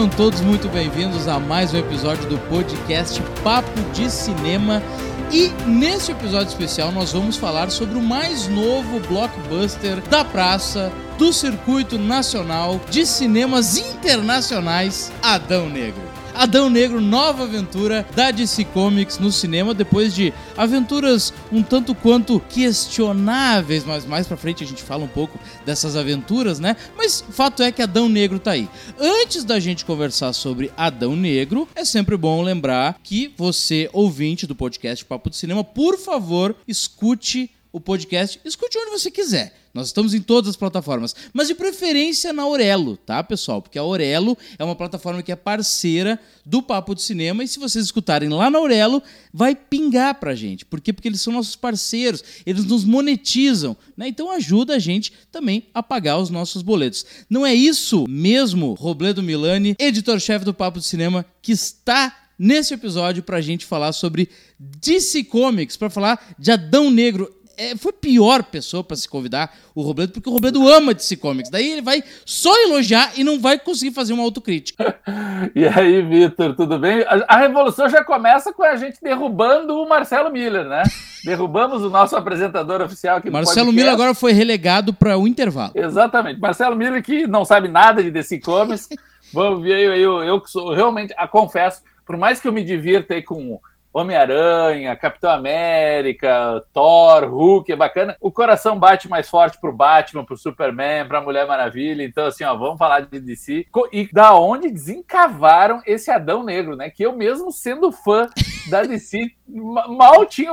Sejam todos muito bem-vindos a mais um episódio do podcast Papo de Cinema. E nesse episódio especial nós vamos falar sobre o mais novo blockbuster da praça do circuito nacional de cinemas internacionais, Adão Negro. Adão Negro, nova aventura da DC Comics no cinema, depois de aventuras um tanto quanto questionáveis, mas mais pra frente a gente fala um pouco dessas aventuras, né? Mas fato é que Adão Negro tá aí. Antes da gente conversar sobre Adão Negro, é sempre bom lembrar que você, ouvinte do podcast Papo de Cinema, por favor, escute o podcast, escute onde você quiser. Nós estamos em todas as plataformas, mas de preferência na Aurelo, tá, pessoal? Porque a Aurelo é uma plataforma que é parceira do Papo de Cinema e se vocês escutarem lá na Aurelo, vai pingar pra gente. Por quê? Porque eles são nossos parceiros, eles nos monetizam, né? Então ajuda a gente também a pagar os nossos boletos. Não é isso mesmo, Robledo Milani, editor-chefe do Papo de Cinema, que está nesse episódio pra gente falar sobre DC Comics, para falar de Adão Negro é, foi a pior pessoa para se convidar o Robledo, porque o Robledo ama DC Comics. Daí ele vai só elogiar e não vai conseguir fazer uma autocrítica. e aí, Vitor, tudo bem? A, a, revolução já começa com a gente derrubando o Marcelo Miller, né? Derrubamos o nosso apresentador oficial aqui Marcelo Miller agora foi relegado para o intervalo. Exatamente. Marcelo Miller que não sabe nada de DC Comics. Vamos ver, eu, eu, eu sou realmente, a, confesso, por mais que eu me divirta aí com Homem-Aranha, Capitão América, Thor, Hulk, é bacana. O coração bate mais forte pro Batman, pro Superman, pra Mulher Maravilha. Então, assim, ó, vamos falar de DC. E da onde desencavaram esse Adão Negro, né? Que eu mesmo sendo fã da DC, mal tinha,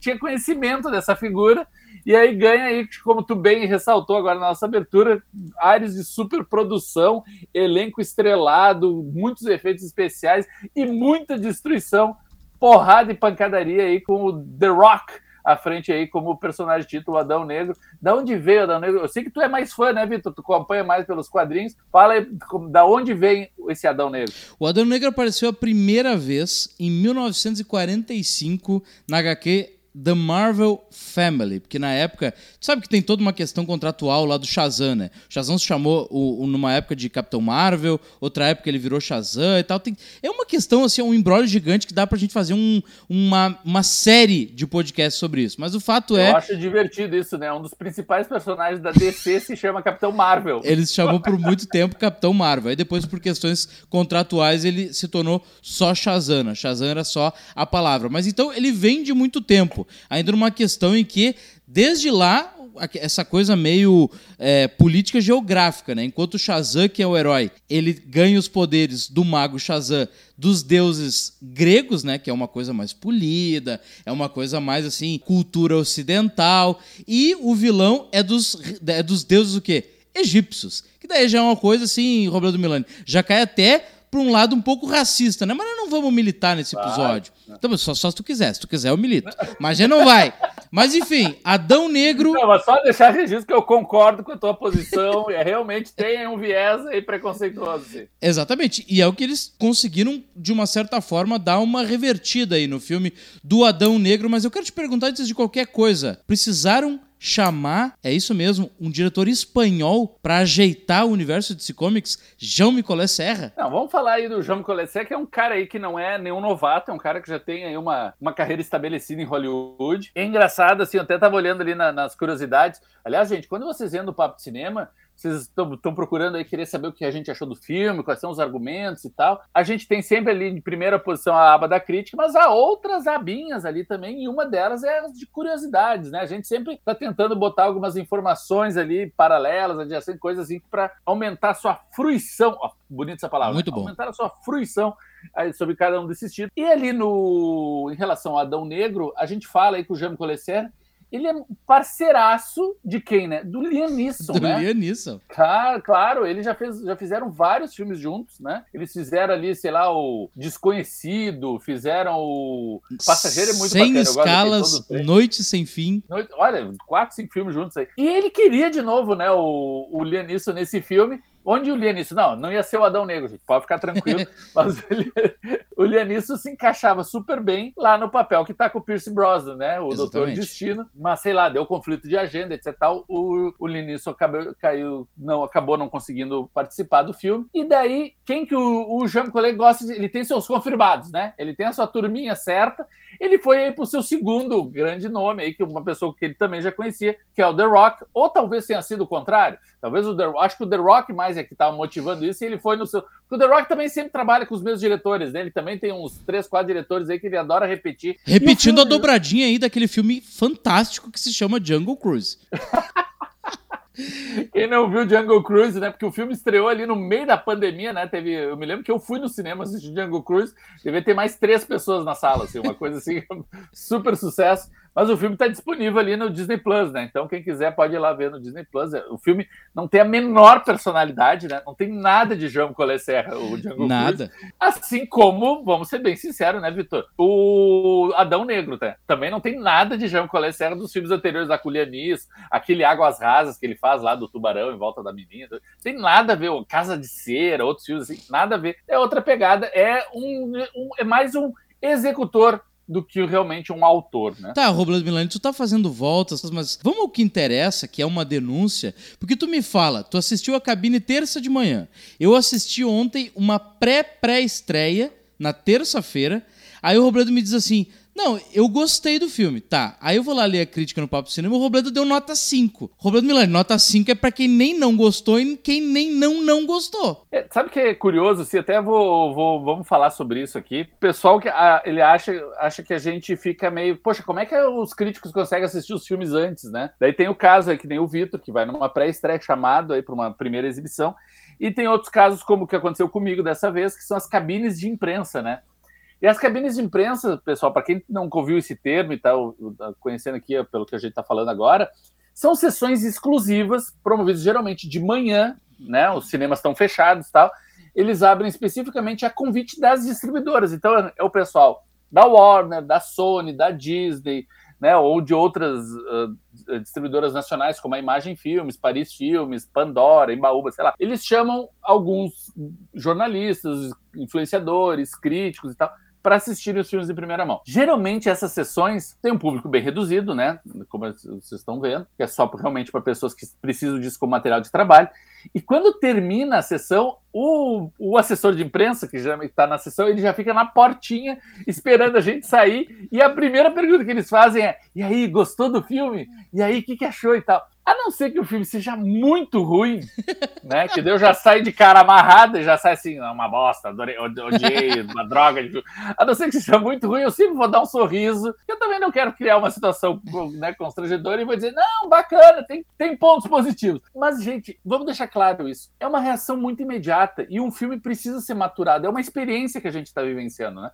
tinha conhecimento dessa figura. E aí ganha aí, como tu bem ressaltou agora na nossa abertura, áreas de superprodução, elenco estrelado, muitos efeitos especiais e muita destruição porrada e pancadaria aí com o The Rock à frente aí como personagem título Adão Negro. Da onde veio Adão Negro? Eu sei que tu é mais fã, né, Vitor? Tu acompanha mais pelos quadrinhos. Fala aí, da onde vem esse Adão Negro? O Adão Negro apareceu a primeira vez em 1945 na HQ The Marvel Family, porque na época, tu sabe que tem toda uma questão contratual lá do Shazam, né? O Shazam se chamou o, o, numa época de Capitão Marvel, outra época ele virou Shazam e tal. Tem, é uma questão, assim, um embrólio gigante que dá pra gente fazer um, uma, uma série de podcasts sobre isso. Mas o fato é. Eu acho divertido isso, né? Um dos principais personagens da DC se chama Capitão Marvel. Ele se chamou por muito tempo Capitão Marvel. Aí depois, por questões contratuais, ele se tornou só Shazam. Shazam era só a palavra. Mas então ele vem de muito tempo ainda numa questão em que, desde lá, essa coisa meio é, política geográfica, né? Enquanto Shazam, que é o herói, ele ganha os poderes do mago Shazam dos deuses gregos, né? Que é uma coisa mais polida, é uma coisa mais assim, cultura ocidental. E o vilão é dos, é dos deuses o quê? Egípcios. Que daí já é uma coisa assim, Roberto Milani, já cai até para um lado um pouco racista, né? Mas nós não vamos militar nesse episódio. Então, só, só se tu quiser. Se tu quiser, eu milito. Mas já não vai. Mas enfim, Adão Negro. Não, mas só deixar registro que eu concordo com a tua posição. é, realmente tem um viés aí preconceituoso. Sim. Exatamente. E é o que eles conseguiram, de uma certa forma, dar uma revertida aí no filme do Adão Negro. Mas eu quero te perguntar antes de qualquer coisa: precisaram chamar, é isso mesmo, um diretor espanhol para ajeitar o universo de Comics, João Micolé Serra? Não, vamos falar aí do João Micolé Serra, que é um cara aí que não é nenhum novato, é um cara que já tem aí uma, uma carreira estabelecida em Hollywood. É engraçado, assim, eu até tava olhando ali na, nas curiosidades. Aliás, gente, quando vocês vêm do Papo de Cinema, vocês estão procurando aí querer saber o que a gente achou do filme, quais são os argumentos e tal. A gente tem sempre ali de primeira posição a aba da crítica, mas há outras abinhas ali também, e uma delas é as de curiosidades, né? A gente sempre está tentando botar algumas informações ali paralelas, adjacentes, coisas assim, para aumentar a sua fruição. Ó, bonita essa palavra. Muito bom. Aumentar a sua fruição sobre cada um desses títulos. E ali no, em relação ao Adão Negro, a gente fala aí com o Jaime Colesser ele é parceiraço de quem, né? Do Liam Neeson, Do né? Liam Neeson. Claro, claro, eles já, fez, já fizeram vários filmes juntos, né? Eles fizeram ali, sei lá, o Desconhecido, fizeram o Passageiro é muito sem bacana. escalas, Noite Sem Fim. Noite, olha, quatro, cinco filmes juntos aí. E ele queria de novo, né, o, o Liam Neeson nesse filme, onde o Lianisso, não, não ia ser o Adão Negro, gente, pode ficar tranquilo, mas o Lianisso se encaixava super bem lá no papel que tá com o Pierce Brosnan, né? O. Doutor Destino, mas sei lá, deu conflito de agenda, etc. Tal, o, o Lianisso acabou, caiu, não, acabou não conseguindo participar do filme. E daí, quem que o, o Jean Collet gosta de. Ele tem seus confirmados, né? Ele tem a sua turminha certa. Ele foi aí pro seu segundo grande nome aí, que uma pessoa que ele também já conhecia, que é o The Rock, ou talvez tenha sido o contrário. Talvez o The acho que o The Rock mais é que estava motivando isso, e ele foi no seu. Porque o The Rock também sempre trabalha com os mesmos diretores, né? Ele também tem uns três, quatro diretores aí que ele adora repetir. Repetindo filme... a dobradinha aí daquele filme fantástico que se chama Jungle Cruise. Quem não viu Jungle Cruise, né? Porque o filme estreou ali no meio da pandemia, né? Teve, eu me lembro que eu fui no cinema assistir Jungle Cruise, devia ter mais três pessoas na sala, assim, uma coisa assim, super sucesso. Mas o filme está disponível ali no Disney Plus, né? Então quem quiser pode ir lá ver no Disney Plus. O filme não tem a menor personalidade, né? Não tem nada de João Collet Serra, o Django Nada. Cruz. Assim como, vamos ser bem sinceros, né, Vitor? O Adão Negro, tá? Também não tem nada de João Collet Serra dos filmes anteriores da Culianis, aquele Águas Rasas que ele faz lá do tubarão em volta da menina. Tem nada a ver, Casa de Cera, outros filmes assim, nada a ver. É outra pegada, é um, um é mais um executor do que realmente um autor, né? Tá, Robledo Milani, tu tá fazendo voltas, mas vamos ao que interessa, que é uma denúncia, porque tu me fala, tu assistiu a cabine terça de manhã. Eu assisti ontem uma pré-pré-estreia na terça-feira. Aí o Robledo me diz assim: não, eu gostei do filme, tá. Aí eu vou lá ler a crítica no Papo Cinema, o Robledo deu nota 5. Robledo Milani, nota 5 é para quem nem não gostou e quem nem não não gostou. É, sabe que é curioso, se até vou, vou, vamos falar sobre isso aqui. O pessoal que a, ele acha, acha que a gente fica meio, poxa, como é que os críticos conseguem assistir os filmes antes, né? Daí tem o caso aí que nem o Vitor, que vai numa pré-estreia chamado aí para uma primeira exibição. E tem outros casos, como o que aconteceu comigo dessa vez, que são as cabines de imprensa, né? E as cabines de imprensa, pessoal, para quem não ouviu esse termo e está conhecendo aqui pelo que a gente está falando agora, são sessões exclusivas, promovidas geralmente de manhã, né? Os cinemas estão fechados e tal. Eles abrem especificamente a convite das distribuidoras. Então é o pessoal da Warner, da Sony, da Disney, né? Ou de outras uh, distribuidoras nacionais, como a Imagem Filmes, Paris Filmes, Pandora, Embaúba, sei lá. Eles chamam alguns jornalistas, influenciadores, críticos e tal para assistir os filmes em primeira mão. Geralmente essas sessões têm um público bem reduzido, né? Como vocês estão vendo, que é só realmente para pessoas que precisam disso como material de trabalho. E quando termina a sessão, o, o assessor de imprensa, que já está na sessão, ele já fica na portinha esperando a gente sair. E a primeira pergunta que eles fazem é: e aí, gostou do filme? E aí, o que, que achou e tal? A não ser que o filme seja muito ruim, né? Que Deus já sai de cara amarrada e já sai assim, uma bosta, adorei, odiei, uma droga. A não ser que seja muito ruim, eu sempre vou dar um sorriso. Eu também não quero criar uma situação né, constrangedora e vou dizer, não, bacana, tem, tem pontos positivos. Mas, gente, vamos deixar claro isso. É uma reação muito imediata e um filme precisa ser maturado. É uma experiência que a gente está vivenciando, né?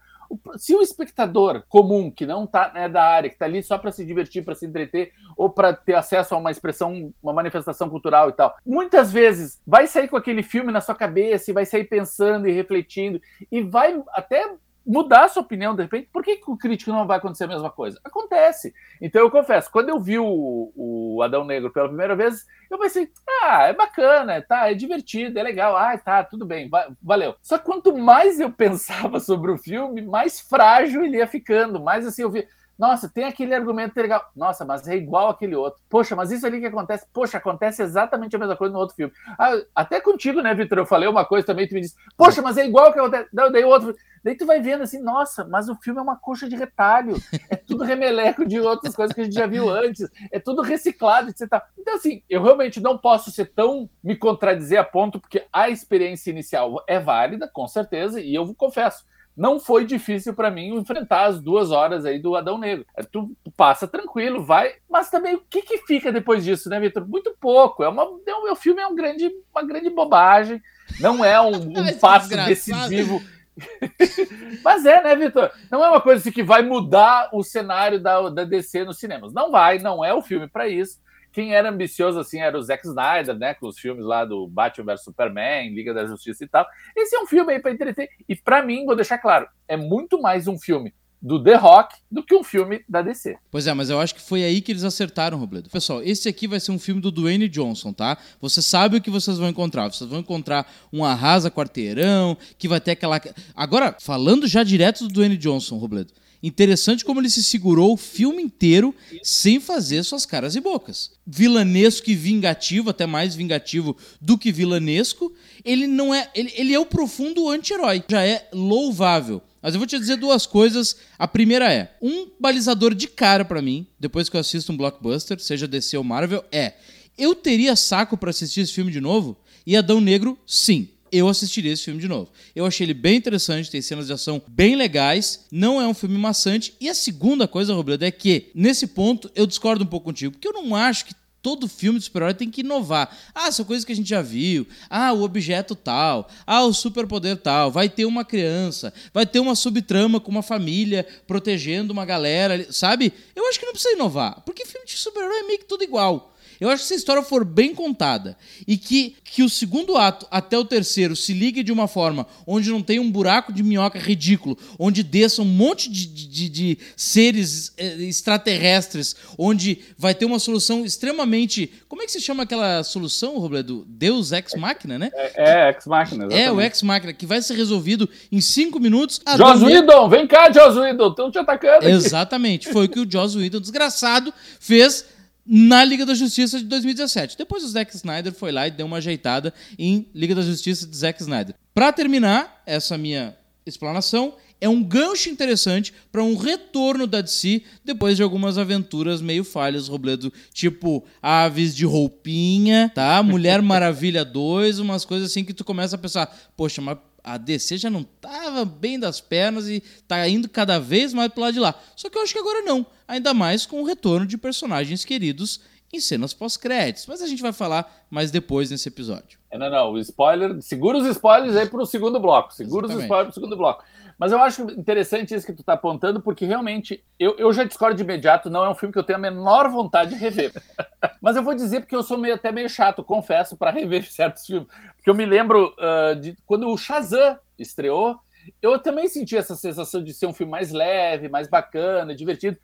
Se o espectador comum, que não está né, da área, que está ali só para se divertir, para se entreter, ou para ter acesso a uma expressão, uma manifestação cultural e tal, muitas vezes vai sair com aquele filme na sua cabeça e vai sair pensando e refletindo, e vai até mudar a sua opinião de repente. Por que, que o crítico não vai acontecer a mesma coisa? Acontece. Então eu confesso, quando eu vi o, o Adão Negro pela primeira vez, eu pensei, ah, é bacana, tá, é divertido, é legal, ah, tá, tudo bem, valeu. Só quanto mais eu pensava sobre o filme, mais frágil ele ia ficando, mais assim eu vi. Nossa, tem aquele argumento legal. Nossa, mas é igual aquele outro. Poxa, mas isso ali que acontece. Poxa, acontece exatamente a mesma coisa no outro filme. Ah, até contigo, né, Vitor? Eu falei uma coisa também, tu me disse, poxa, mas é igual que acontece. Daí o outro. Daí tu vai vendo assim, nossa, mas o filme é uma coxa de retalho. É tudo remeleco de outras coisas que a gente já viu antes. É tudo reciclado, etc. Então, assim, eu realmente não posso ser tão me contradizer a ponto, porque a experiência inicial é válida, com certeza, e eu confesso não foi difícil para mim enfrentar as duas horas aí do Adão Negro. É, tu passa tranquilo, vai, mas também o que, que fica depois disso, né, Vitor? Muito pouco. É uma, é um, o filme é um grande, uma grande bobagem, não é um, um passo decisivo. mas é, né, Vitor? Não é uma coisa assim que vai mudar o cenário da, da DC nos cinemas. Não vai, não é o filme para isso. Quem era ambicioso assim era o Zack Snyder, né? Com os filmes lá do Batman vs Superman, Liga da Justiça e tal. Esse é um filme aí para entreter. E para mim, vou deixar claro, é muito mais um filme do The Rock do que um filme da DC. Pois é, mas eu acho que foi aí que eles acertaram, Robledo. Pessoal, esse aqui vai ser um filme do Dwayne Johnson, tá? Você sabe o que vocês vão encontrar. Vocês vão encontrar um arrasa quarteirão, que vai ter aquela. Agora, falando já direto do Dwayne Johnson, Robledo. Interessante como ele se segurou o filme inteiro sem fazer suas caras e bocas. Vilanesco e vingativo, até mais vingativo do que vilanesco. Ele não é. Ele, ele é o profundo anti-herói. Já é louvável. Mas eu vou te dizer duas coisas. A primeira é: um balizador de cara para mim, depois que eu assisto um blockbuster, seja DC ou Marvel, é. Eu teria saco para assistir esse filme de novo? E Adão Negro, sim eu assistiria esse filme de novo. Eu achei ele bem interessante, tem cenas de ação bem legais, não é um filme maçante. E a segunda coisa, Robledo, é que, nesse ponto, eu discordo um pouco contigo, porque eu não acho que todo filme de super-herói tem que inovar. Ah, são coisas que a gente já viu. Ah, o objeto tal. Ah, o superpoder tal. Vai ter uma criança. Vai ter uma subtrama com uma família protegendo uma galera. Sabe? Eu acho que não precisa inovar. Porque filme de super-herói é meio que tudo igual. Eu acho que se a história for bem contada e que, que o segundo ato até o terceiro se ligue de uma forma onde não tem um buraco de minhoca ridículo, onde desça um monte de, de, de seres eh, extraterrestres, onde vai ter uma solução extremamente. Como é que se chama aquela solução, Robledo? Deus Ex Machina, né? É, é Ex Machina. É, o Ex Machina, que vai ser resolvido em cinco minutos. Joss Whedon, vem cá, Joss Whedon, estão te atacando. Aqui. Exatamente, foi o que o Joss Whedon, desgraçado, fez na Liga da Justiça de 2017. Depois o Zack Snyder foi lá e deu uma ajeitada em Liga da Justiça de Zack Snyder. Para terminar essa minha explanação, é um gancho interessante para um retorno da DC depois de algumas aventuras meio falhas, Robledo, tipo Aves de Roupinha, tá? Mulher Maravilha 2, umas coisas assim que tu começa a pensar, poxa, mas a DC já não estava bem das pernas e está indo cada vez mais para lado de lá. Só que eu acho que agora não, ainda mais com o retorno de personagens queridos em cenas pós-créditos. Mas a gente vai falar mais depois nesse episódio. É, não, não, o spoiler, segura os spoilers aí para o segundo bloco, segura Exatamente. os spoilers para o segundo bloco. Mas eu acho interessante isso que tu está apontando, porque realmente eu, eu já discordo de imediato, não é um filme que eu tenho a menor vontade de rever. Mas eu vou dizer porque eu sou meio, até meio chato, confesso, para rever certos filmes. Porque eu me lembro uh, de quando o Shazam estreou, eu também senti essa sensação de ser um filme mais leve, mais bacana, divertido.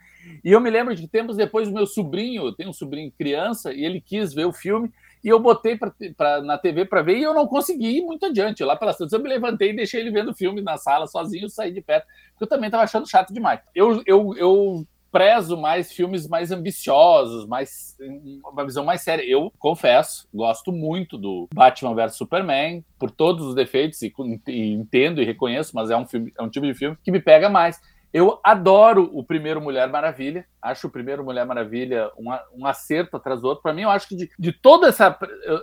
E eu me lembro de tempos depois o meu sobrinho, tem um sobrinho criança, e ele quis ver o filme, e eu botei pra, pra na TV para ver e eu não consegui ir muito adiante. Lá pelas tantas eu me levantei e deixei ele vendo o filme na sala sozinho, saí de perto, porque eu também estava achando chato demais. Eu, eu, eu prezo mais filmes mais ambiciosos, mais uma visão mais séria. Eu confesso, gosto muito do Batman vs Superman, por todos os defeitos, e, e, entendo e reconheço, mas é um, filme, é um tipo de filme que me pega mais. Eu adoro o primeiro Mulher Maravilha, acho o primeiro Mulher Maravilha um, um acerto atrás do outro. Para mim, eu acho que de, de toda essa.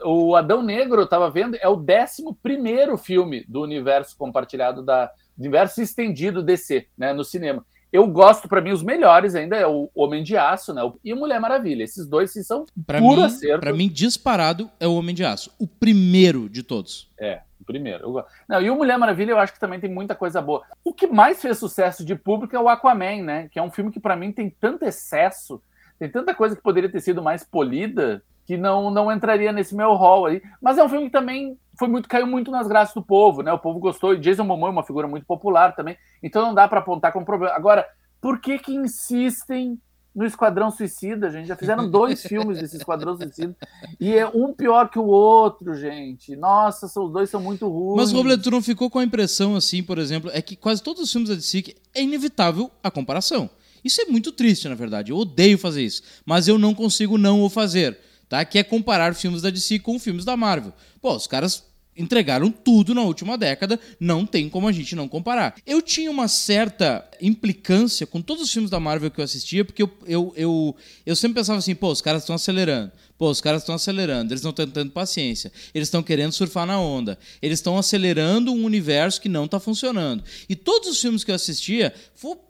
O Adão Negro, eu estava vendo, é o décimo primeiro filme do universo compartilhado, da, do universo estendido DC, né, no cinema. Eu gosto, para mim, os melhores ainda é o Homem de Aço, né? E Mulher Maravilha. Esses dois sim, são pra puro mim, acerto. Pra mim, disparado é o Homem de Aço. O primeiro de todos. É, primeiro. Eu... Não, e o Mulher Maravilha eu acho que também tem muita coisa boa. O que mais fez sucesso de público é o Aquaman, né? Que é um filme que para mim tem tanto excesso, tem tanta coisa que poderia ter sido mais polida, que não, não entraria nesse meu hall aí. Mas é um filme que também foi muito caiu muito nas graças do povo, né? O povo gostou e Jason Momoa é uma figura muito popular também, então não dá para apontar como problema. Agora, por que que insistem no Esquadrão Suicida, gente? Já fizeram dois filmes desse Esquadrão Suicida e é um pior que o outro, gente. Nossa, os dois são muito ruins. Mas Robledo, tu não ficou com a impressão assim, por exemplo, é que quase todos os filmes da DC é inevitável a comparação. Isso é muito triste, na verdade. Eu odeio fazer isso, mas eu não consigo não o fazer tá? Que é comparar filmes da DC com filmes da Marvel. Pô, os caras entregaram tudo na última década, não tem como a gente não comparar. Eu tinha uma certa implicância com todos os filmes da Marvel que eu assistia, porque eu, eu, eu, eu sempre pensava assim, pô, os caras estão acelerando. Pô, os caras estão acelerando, eles não estão tendo paciência, eles estão querendo surfar na onda, eles estão acelerando um universo que não está funcionando. E todos os filmes que eu assistia,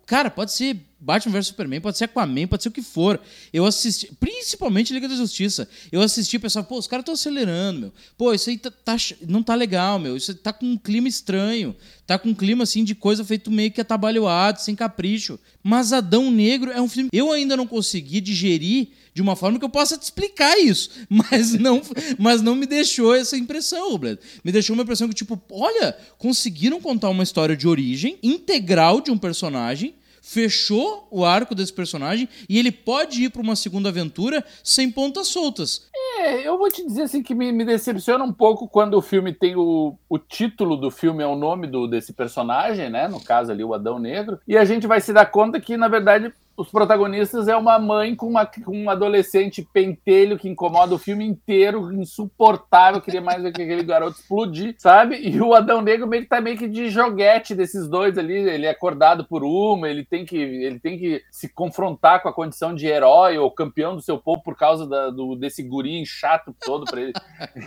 cara, pode ser Batman vs Superman, pode ser Aquaman, pode ser o que for. Eu assisti, principalmente Liga da Justiça. Eu assisti e pensava, pô, os caras estão acelerando, meu. Pô, isso aí tá, tá, não tá legal, meu. Isso tá com um clima estranho. Tá com um clima assim de coisa feito meio que atabalhoado, sem capricho. Mas Adão Negro é um filme. Eu ainda não consegui digerir de uma forma que eu possa te explicar isso, mas não, mas não me deixou essa impressão, Bled. Me deixou uma impressão que tipo, olha, conseguiram contar uma história de origem integral de um personagem fechou o arco desse personagem e ele pode ir para uma segunda aventura sem pontas soltas. É, eu vou te dizer assim que me, me decepciona um pouco quando o filme tem o, o título do filme é o nome do, desse personagem, né? No caso ali, o Adão Negro, e a gente vai se dar conta que, na verdade, os protagonistas é uma mãe com, uma, com um adolescente pentelho que incomoda o filme inteiro, insuportável, queria mais ver que aquele garoto explodir, sabe? E o Adão Negro meio que tá meio que de joguete desses dois ali, ele é acordado por uma, ele tem que, ele tem que se confrontar com a condição de herói ou campeão do seu povo por causa da, do, desse gurinho chato todo para ele,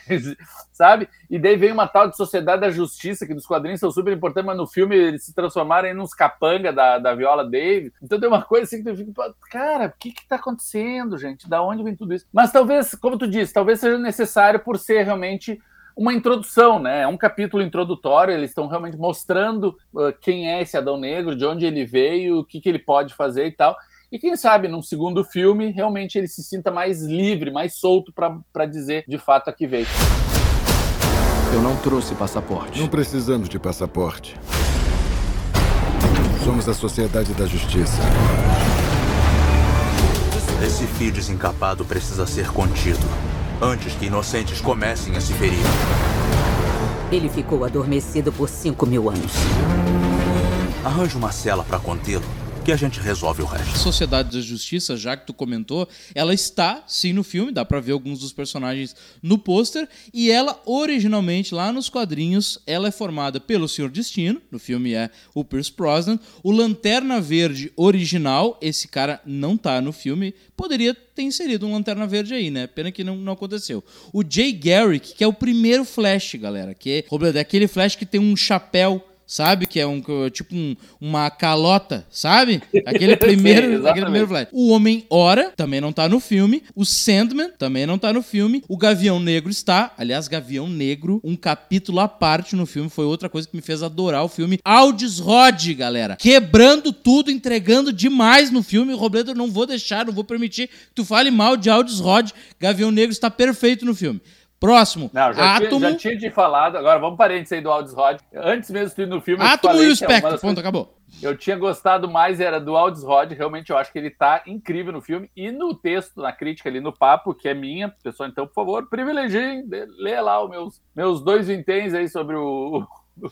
sabe? E daí vem uma tal de Sociedade da Justiça, que nos quadrinhos são super importantes, mas no filme eles se transformaram em uns capanga da, da Viola Davis. Então tem uma coisa assim que tu fica, cara, o que que tá acontecendo, gente? Da onde vem tudo isso? Mas talvez, como tu disse, talvez seja necessário por ser realmente uma introdução, né? É um capítulo introdutório, eles estão realmente mostrando uh, quem é esse Adão Negro, de onde ele veio, o que, que ele pode fazer e tal. E quem sabe, num segundo filme, realmente ele se sinta mais livre, mais solto para dizer de fato a que veio. Eu não trouxe passaporte. Não precisamos de passaporte. Somos a Sociedade da Justiça. Esse fio desencapado precisa ser contido antes que inocentes comecem a se ferir. Ele ficou adormecido por 5 mil anos. Arranje uma cela para contê-lo que a gente resolve o resto. Sociedade da Justiça, já que tu comentou, ela está sim no filme, dá para ver alguns dos personagens no pôster, e ela originalmente lá nos quadrinhos, ela é formada pelo Senhor Destino, no filme é o Pierce Brosnan, o Lanterna Verde original, esse cara não tá no filme, poderia ter inserido um Lanterna Verde aí, né? Pena que não, não aconteceu. O Jay Garrick, que é o primeiro Flash, galera, que é, é aquele Flash que tem um chapéu sabe? Que é um tipo um, uma calota, sabe? Aquele primeiro, Sim, aquele primeiro flash. O Homem Hora também não tá no filme. O Sandman também não tá no filme. O Gavião Negro está. Aliás, Gavião Negro, um capítulo à parte no filme, foi outra coisa que me fez adorar o filme. Aldis Rod, galera. Quebrando tudo, entregando demais no filme. Robledo, não vou deixar, não vou permitir que tu fale mal de Aldis Rod. Gavião Negro está perfeito no filme. Próximo. Não, já, Átomo. Tinha, já tinha te falado. Agora vamos parênteses aí do Aldis Rod. Antes mesmo de ir no filme. Átomo e o Spectre. É Ponto, acabou. Eu tinha gostado mais, era do Aldis Rod. Realmente eu acho que ele tá incrível no filme. E no texto, na crítica ali no papo, que é minha, pessoal, então, por favor, privilegiem, lê lá os meus, meus dois vinténs aí sobre o,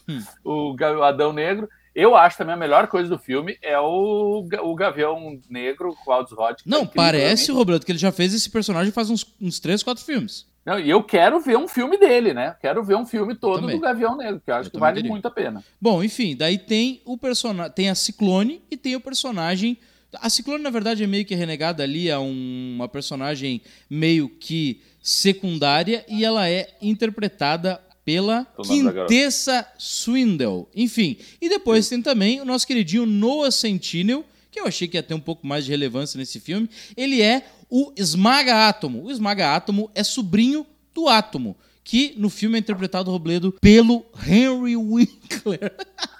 hum. o, o Adão Negro. Eu acho também a melhor coisa do filme é o, o Gavião Negro o Aldis Rod. Não, é parece, Roberto, que ele já fez esse personagem faz uns, uns 3, 4 filmes. Não, e eu quero ver um filme dele, né? Quero ver um filme todo do Gavião Negro, que eu acho eu que vale muito a pena. Bom, enfim, daí tem o personagem, tem a Ciclone e tem o personagem a Ciclone, na verdade, é meio que renegada ali a um, uma personagem meio que secundária e ela é interpretada pela Quintessa Swindle. Enfim, e depois Sim. tem também o nosso queridinho Noah Sentinel, que eu achei que ia ter um pouco mais de relevância nesse filme. Ele é o Esmaga Átomo. O Esmaga Átomo é sobrinho do Átomo, que no filme é interpretado, Robledo, pelo Henry Winkler.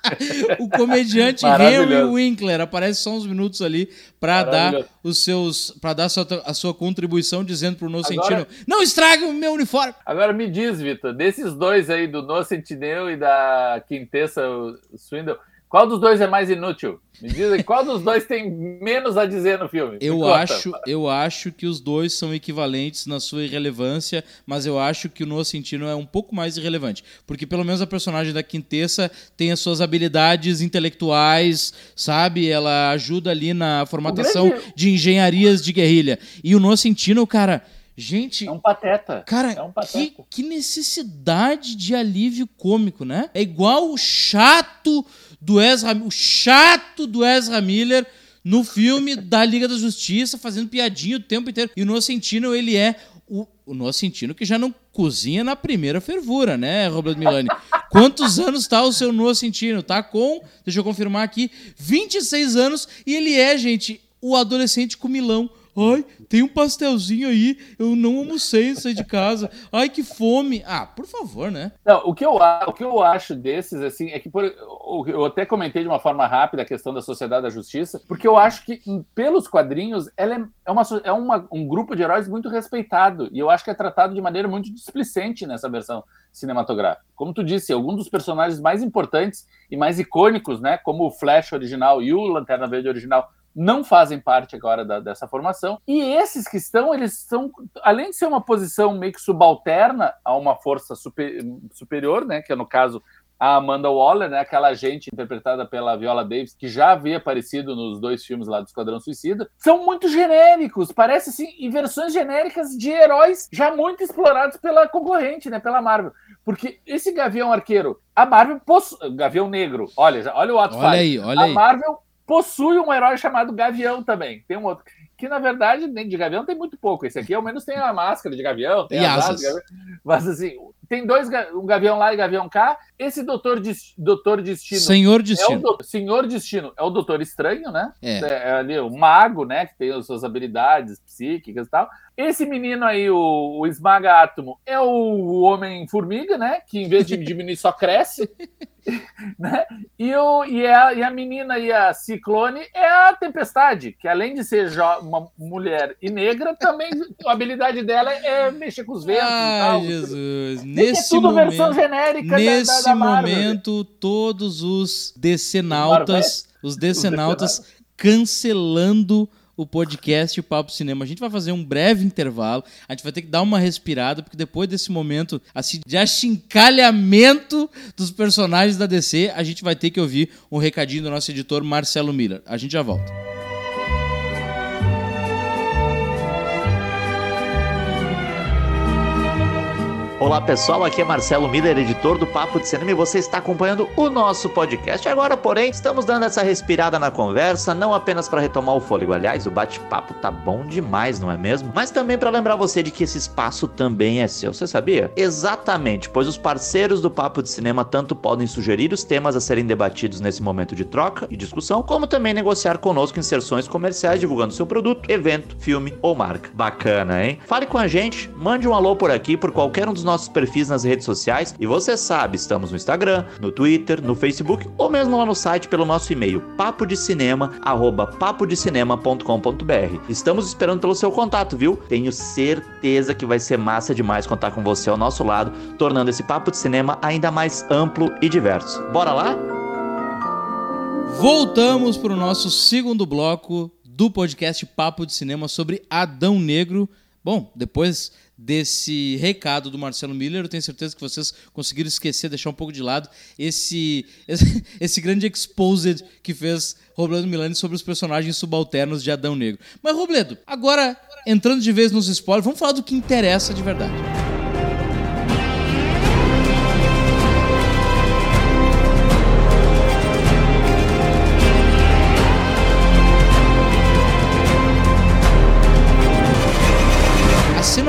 o comediante Henry Winkler aparece só uns minutos ali para dar os seus para dar a sua, a sua contribuição dizendo pro No Sentinel, não estrague o meu uniforme. Agora me diz, Vitor, desses dois aí do No Sentinel e da Quintessa Swindle, qual dos dois é mais inútil? Me dizem qual dos dois tem menos a dizer no filme? Eu acho, eu acho que os dois são equivalentes na sua irrelevância, mas eu acho que o Noah Centino é um pouco mais irrelevante, porque pelo menos a personagem da Quintessa tem as suas habilidades intelectuais, sabe? Ela ajuda ali na formatação grande... de engenharias de guerrilha. E o Noah Centino, cara, Gente. É um pateta. Cara, é um pateta. Que, que necessidade de alívio cômico, né? É igual o chato do Ezra, o chato do Ezra Miller no filme da Liga da Justiça, fazendo piadinha o tempo inteiro. E o Noah Centino, ele é o, o Noah Centino que já não cozinha na primeira fervura, né, Roberto Milani? Quantos anos tá o seu Noah Centino? Tá com, deixa eu confirmar aqui, 26 anos e ele é, gente, o adolescente com Milão Ai, tem um pastelzinho aí, eu não almocei sair de casa. Ai, que fome. Ah, por favor, né? Não, o que eu, o que eu acho desses, assim, é que por, eu até comentei de uma forma rápida a questão da Sociedade da Justiça, porque eu acho que, pelos quadrinhos, ela é, é, uma, é uma, um grupo de heróis muito respeitado. E eu acho que é tratado de maneira muito displicente nessa versão cinematográfica. Como tu disse, alguns dos personagens mais importantes e mais icônicos, né, como o Flash original e o Lanterna Verde original, não fazem parte agora da, dessa formação. E esses que estão, eles são, além de ser uma posição meio que subalterna a uma força super, superior, né, que é no caso a Amanda Waller, né, aquela agente interpretada pela Viola Davis, que já havia aparecido nos dois filmes lá do Esquadrão Suicida, são muito genéricos, parece assim, em versões genéricas de heróis já muito explorados pela concorrente, né, pela Marvel. Porque esse Gavião Arqueiro, a Marvel possui. Gavião Negro, olha, olha o ato Olha aí, olha a aí. Marvel possui um herói chamado Gavião também. Tem um outro. Que na verdade, de Gavião tem muito pouco. Esse aqui, ao menos, tem a máscara de Gavião, tem E as asas. asas de Gavião. Mas assim, tem dois, um Gavião lá e Gavião cá. Esse Doutor, Doutor Destino. Senhor É o Destino. do... Senhor Destino é o Doutor Estranho, né? É. É ali o mago, né? Que tem as suas habilidades psíquicas e tal. Esse menino aí, o, o Esmaga Átomo, é o Homem-Formiga, né? Que em vez de diminuir só cresce. né? E, o, e, a, e a menina aí, a Ciclone, é a Tempestade, que além de ser uma mulher e negra, também a habilidade dela é mexer com os ventos e Ai, tal. Jesus. É Nesse tudo momento, versão genérica da- da, nesse da Marvel. momento, todos os decenautas, os decenautas cancelando o podcast Papo Cinema. A gente vai fazer um breve intervalo. A gente vai ter que dar uma respirada, porque depois desse momento assim, de achincalhamento dos personagens da DC, a gente vai ter que ouvir um recadinho do nosso editor Marcelo Miller. A gente já volta. Olá pessoal, aqui é Marcelo Miller, editor do Papo de Cinema, e você está acompanhando o nosso podcast. Agora, porém, estamos dando essa respirada na conversa, não apenas para retomar o fôlego. Aliás, o bate-papo tá bom demais, não é mesmo? Mas também para lembrar você de que esse espaço também é seu. Você sabia? Exatamente, pois os parceiros do Papo de Cinema tanto podem sugerir os temas a serem debatidos nesse momento de troca e discussão, como também negociar conosco inserções comerciais divulgando seu produto, evento, filme ou marca. Bacana, hein? Fale com a gente, mande um alô por aqui, por qualquer um dos nossos perfis nas redes sociais. E você sabe, estamos no Instagram, no Twitter, no Facebook ou mesmo lá no site pelo nosso e-mail papodecinema@papodecinema.com.br. Estamos esperando pelo seu contato, viu? Tenho certeza que vai ser massa demais contar com você ao nosso lado, tornando esse papo de cinema ainda mais amplo e diverso. Bora lá? Voltamos para o nosso segundo bloco do podcast Papo de Cinema sobre Adão Negro. Bom, depois desse recado do Marcelo Miller, eu tenho certeza que vocês conseguiram esquecer, deixar um pouco de lado esse, esse, esse grande exposed que fez Robledo Milani sobre os personagens subalternos de Adão Negro. Mas, Robledo, agora, entrando de vez nos spoilers, vamos falar do que interessa de verdade.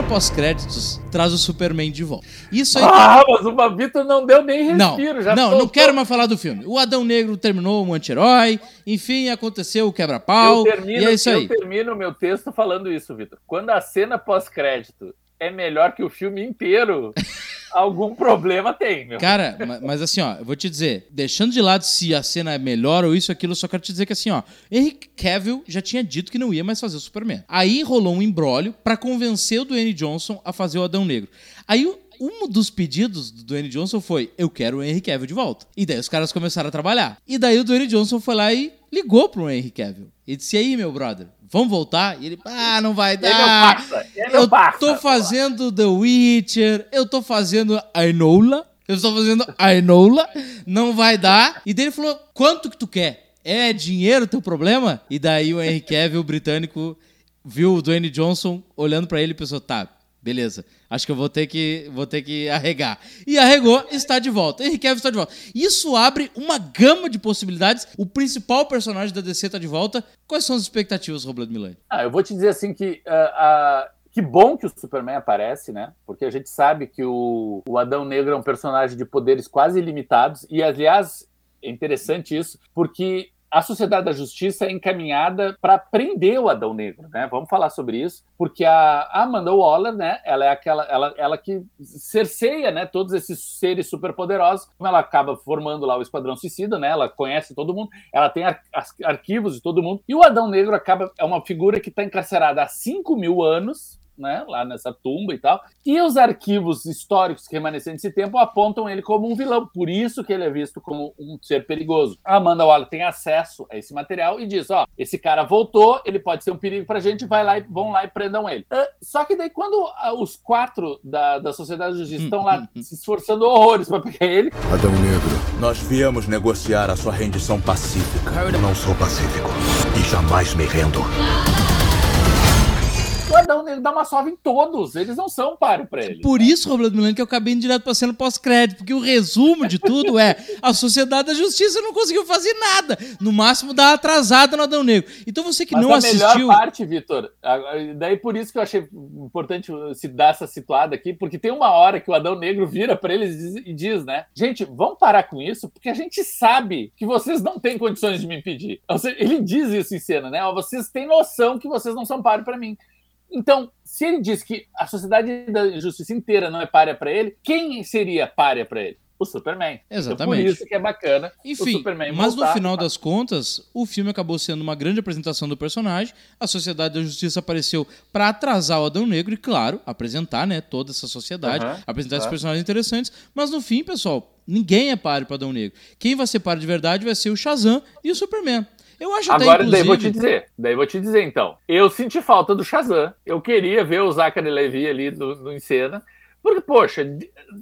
Pós-créditos traz o Superman de volta. Isso aí. Ah, mas o Vitor não deu nem Não, respiro. já não, não soltou. quero mais falar do filme. O Adão Negro terminou um anti-herói, enfim, aconteceu o quebra-pau, Eu termino, e é isso eu aí. termino o meu texto falando isso, Vitor. Quando a cena pós-crédito é melhor que o filme inteiro, algum problema tem, meu. Cara, ma- mas assim, ó, eu vou te dizer, deixando de lado se a cena é melhor ou isso, aquilo, só quero te dizer que assim, ó, Henry Cavill já tinha dito que não ia mais fazer o Superman. Aí rolou um embrólio pra convencer o Dwayne Johnson a fazer o Adão Negro. Aí o- um dos pedidos do Dwayne Johnson foi: Eu quero o Henry Cavill de volta. E daí os caras começaram a trabalhar. E daí o Dwayne Johnson foi lá e ligou pro Henry Cavill. E disse: E aí, meu brother, vamos voltar? E ele: Ah, não vai Ele é meu dar. é meu Eu parça. tô fazendo The Witcher, eu tô fazendo Ainola, eu estou fazendo Ainola, não vai dar. E daí ele falou: quanto que tu quer? É dinheiro teu problema? E daí o Henry Cavill, o britânico, viu o Dwayne Johnson olhando pra ele e pensou: tá, beleza, acho que eu vou ter que, vou ter que arregar. E arregou, está de volta. Cavill está de volta. Isso abre uma gama de possibilidades. O principal personagem da DC está de volta. Quais são as expectativas, Robledo Milani? Ah, eu vou te dizer assim que ah, que bom que o Superman aparece, né? Porque a gente sabe que o, o Adão Negro é um personagem de poderes quase ilimitados. E, aliás, é interessante isso, porque a Sociedade da Justiça é encaminhada para prender o Adão Negro, né? Vamos falar sobre isso, porque a Amanda Waller, né? Ela é aquela, ela, ela que cerceia, né? Todos esses seres superpoderosos, como ela acaba formando lá o Esquadrão Suicida, né? Ela conhece todo mundo, ela tem ar arquivos de todo mundo, e o Adão Negro acaba é uma figura que está encarcerada há 5 mil anos né, lá nessa tumba e tal. E os arquivos históricos remanescentes desse tempo apontam ele como um vilão, por isso que ele é visto como um ser perigoso. A Amanda Waller tem acesso a esse material e diz: ó, esse cara voltou, ele pode ser um perigo pra gente, vai lá e vão lá e prendam ele. Uh, só que daí, quando uh, os quatro da, da Sociedade de Justiça estão lá se esforçando horrores para pegar ele. Adão Negro. Nós viemos negociar a sua rendição pacífica. Eu não sou pacífico e jamais me rendo. O Adão ele dá uma sova em todos, eles não são páreo pra ele. Por isso, Roberto Milano, que eu acabei indo direto pra cena pós-crédito, porque o resumo de tudo é a Sociedade da Justiça não conseguiu fazer nada. No máximo, dá atrasada no Adão Negro. Então você que Mas não a assistiu. melhor parte, Vitor, daí por isso que eu achei importante se dar essa situada aqui, porque tem uma hora que o Adão Negro vira pra eles e diz, né? Gente, vamos parar com isso, porque a gente sabe que vocês não têm condições de me impedir. Ou seja, ele diz isso em cena, né? Vocês têm noção que vocês não são páreo pra mim. Então, se ele diz que a sociedade da justiça inteira não é párea para ele, quem seria párea para ele? O Superman. Exatamente. Então, por isso que é bacana Enfim, o Superman mas no voltar. final das contas, o filme acabou sendo uma grande apresentação do personagem. A Sociedade da Justiça apareceu para atrasar o Adão Negro e, claro, apresentar né, toda essa sociedade, Aham, apresentar esses claro. personagens interessantes. Mas no fim, pessoal, ninguém é páreo para Adão Negro. Quem vai ser páreo de verdade vai ser o Shazam e o Superman. Eu acho até, Agora, daí vou te inclusive... dizer, daí vou te dizer então. Eu senti falta do Shazam. Eu queria ver o Zachary Levi ali no, no em cena. Porque, poxa,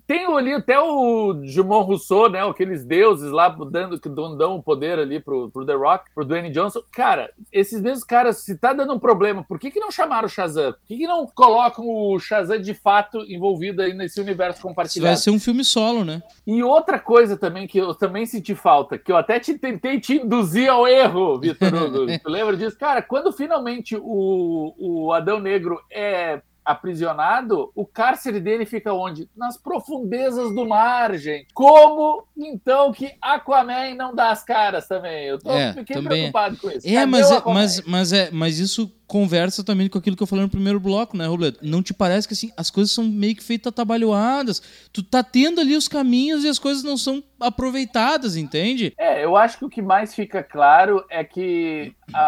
tem ali até o Jumon Rousseau, né? Aqueles deuses lá dando, que dão o poder ali pro, pro The Rock, pro Dwayne Johnson. Cara, esses mesmos caras, se tá dando um problema, por que, que não chamaram o Shazam? Por que, que não colocam o Shazam de fato envolvido aí nesse universo Vai compartilhado? ser um filme solo, né? E outra coisa também que eu também senti falta, que eu até te, tentei te induzir ao erro, Vitor Hugo. tu lembra disso? Cara, quando finalmente o, o Adão Negro é aprisionado, o cárcere dele fica onde? Nas profundezas do mar, gente. Como então que Aquaman não dá as caras também? Eu tô, É, fiquei também é. preocupado com isso. É, Cadê mas, é, mas, mas, é, mas isso conversa também com aquilo que eu falei no primeiro bloco, né, Robledo? Não te parece que assim, as coisas são meio que feitas atabalhoadas? Tu tá tendo ali os caminhos e as coisas não são aproveitadas, entende? É, eu acho que o que mais fica claro é que, a-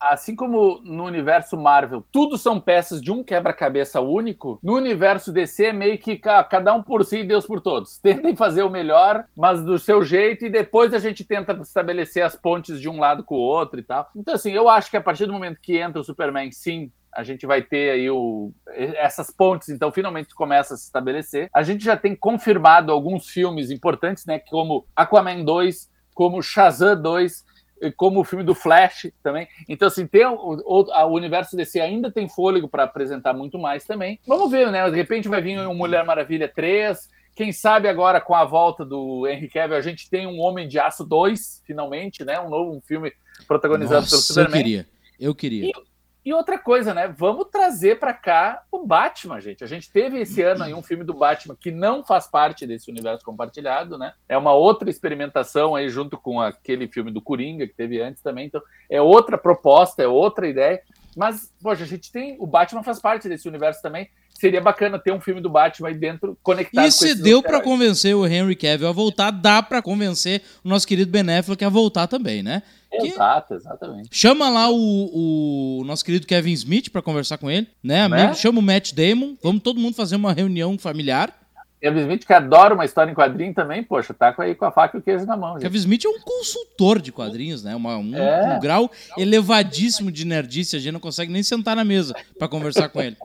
a- assim como no universo Marvel, tudo são peças de um quebra-cabeça único, no universo DC é meio que ca- cada um por si e Deus por todos. Tentem fazer o melhor, mas do seu jeito, e depois a gente tenta estabelecer as pontes de um lado com o outro e tal. Então, assim, eu acho que a partir do momento que entra o Superman, sim, a gente vai ter aí o, essas pontes, então finalmente começa a se estabelecer. A gente já tem confirmado alguns filmes importantes, né, como Aquaman 2, como Shazam 2, e como o filme do Flash também. Então, assim, tem o, o, o universo DC ainda tem fôlego para apresentar muito mais também. Vamos ver, né? De repente vai vir um Mulher Maravilha 3. Quem sabe agora com a volta do Henry Cavill a gente tem um Homem de Aço 2, finalmente, né? Um novo filme protagonizado pelo Nossa, eu Superman. queria. Eu queria. E outra coisa, né? Vamos trazer pra cá o Batman, gente. A gente teve esse ano aí um filme do Batman que não faz parte desse universo compartilhado, né? É uma outra experimentação aí junto com aquele filme do Coringa que teve antes também. Então, é outra proposta, é outra ideia. Mas, poxa, a gente tem. O Batman faz parte desse universo também. Seria bacana ter um filme do Batman aí dentro conectado E se deu heróis. convencer o Henry Cavill a voltar, dá pra convencer o nosso querido Ben Affleck a voltar também, né? Que- Exato, exatamente. Chama lá o, o nosso querido Kevin Smith pra conversar com ele, né? Né? Chama o Matt Damon, vamos todo mundo fazer uma reunião familiar. Kevin Smith, que adora uma história em quadrinho também, poxa, tá com aí com a faca e o queijo na mão, gente. Kevin Smith é um consultor de quadrinhos, né? Uma- um, É. um grau elevadíssimo de nerdice, a gente não consegue nem sentar na mesa pra conversar com ele.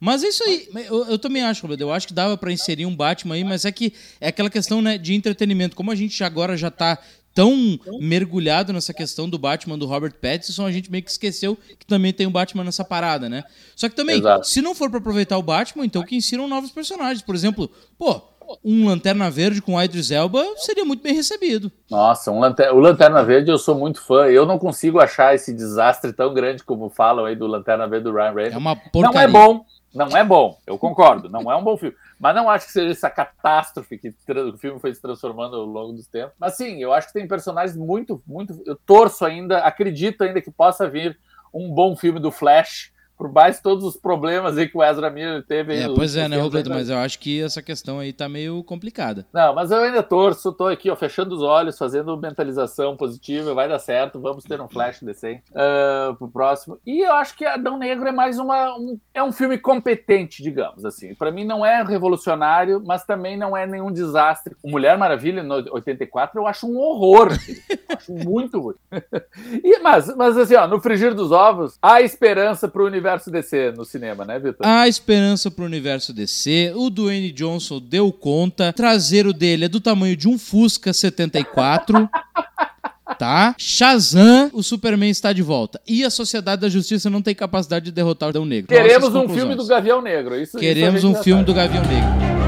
Mas é isso aí, eu, eu também acho, Roberto, eu acho que dava pra inserir um Batman aí, mas é que é aquela questão né, de entretenimento. Como a gente agora já tá tão mergulhado nessa questão do Batman do Robert Pattinson, a gente meio que esqueceu que também tem o Batman nessa parada, né? Só que também, Exato. se não for pra aproveitar o Batman, então que insiram novos personagens. Por exemplo, pô, um Lanterna Verde com Idris Elba seria muito bem recebido. Nossa, um lanter- o Lanterna Verde eu sou muito fã. Eu não consigo achar esse desastre tão grande como falam aí do Lanterna Verde do Ryan Reynolds. É uma Não porcaria. é bom, Não é bom, eu concordo, não é um bom filme. Mas não acho que seja essa catástrofe que o filme foi se transformando ao longo dos tempos. Mas sim, eu acho que tem personagens muito, muito. Eu torço ainda, acredito ainda que possa vir um bom filme do Flash por mais todos os problemas aí que o Ezra Miller teve. É, pois é, né, Robledo? Mas eu acho que essa questão aí tá meio complicada. Não, mas eu ainda torço, tô aqui, ó, fechando os olhos, fazendo mentalização positiva, vai dar certo, vamos ter um flash decente uh, pro próximo. E eu acho que Adão Negro é mais uma. Um, é um filme competente, digamos assim. Para mim não é revolucionário, mas também não é nenhum desastre. O Mulher Maravilha, no 84, eu acho um horror. acho muito ruim. e, mas, mas assim, ó, no frigir dos ovos, há esperança pro universo universo DC no cinema, né, Vitor? A esperança pro universo DC. O Dwayne Johnson deu conta. Traseiro dele é do tamanho de um Fusca 74. tá? Shazam, o Superman está de volta. E a Sociedade da Justiça não tem capacidade de derrotar o Adão Negro. Queremos um filme do Gavião Negro. Isso, Queremos isso um filme do Gavião Negro.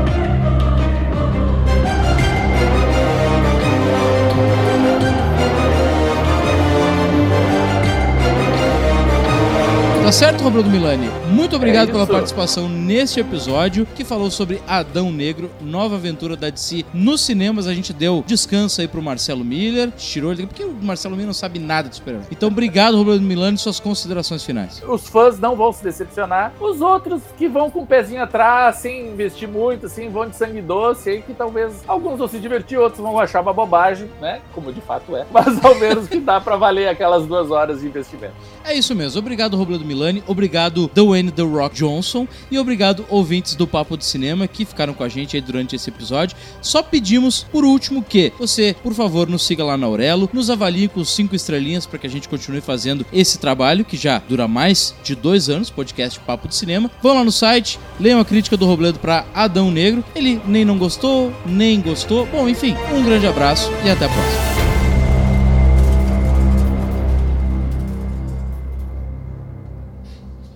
Tá certo, Roberto Milani? Muito obrigado é pela participação neste episódio que falou sobre Adão Negro, nova aventura da DC nos cinemas. A gente deu descanso aí pro Marcelo Miller, tirou ele, porque o Marcelo Miller não sabe nada de super Então, obrigado, Roberto Milani, suas considerações finais. Os fãs não vão se decepcionar. Os outros que vão com o pezinho atrás, sem investir muito, assim, vão de sangue doce, aí que talvez alguns vão se divertir, outros vão achar uma bobagem, né? Como de fato é. Mas ao menos que dá para valer aquelas duas horas de investimento. É isso mesmo. Obrigado, Roberto Milani. Obrigado, Dwayne The Rock Johnson. E obrigado, ouvintes do Papo de Cinema, que ficaram com a gente aí durante esse episódio. Só pedimos, por último, que você, por favor, nos siga lá na Aurelo, nos avalie com cinco estrelinhas para que a gente continue fazendo esse trabalho, que já dura mais de dois anos, podcast Papo de Cinema. Vão lá no site, leiam a crítica do Robledo para Adão Negro. Ele nem não gostou, nem gostou. Bom, enfim, um grande abraço e até a próxima.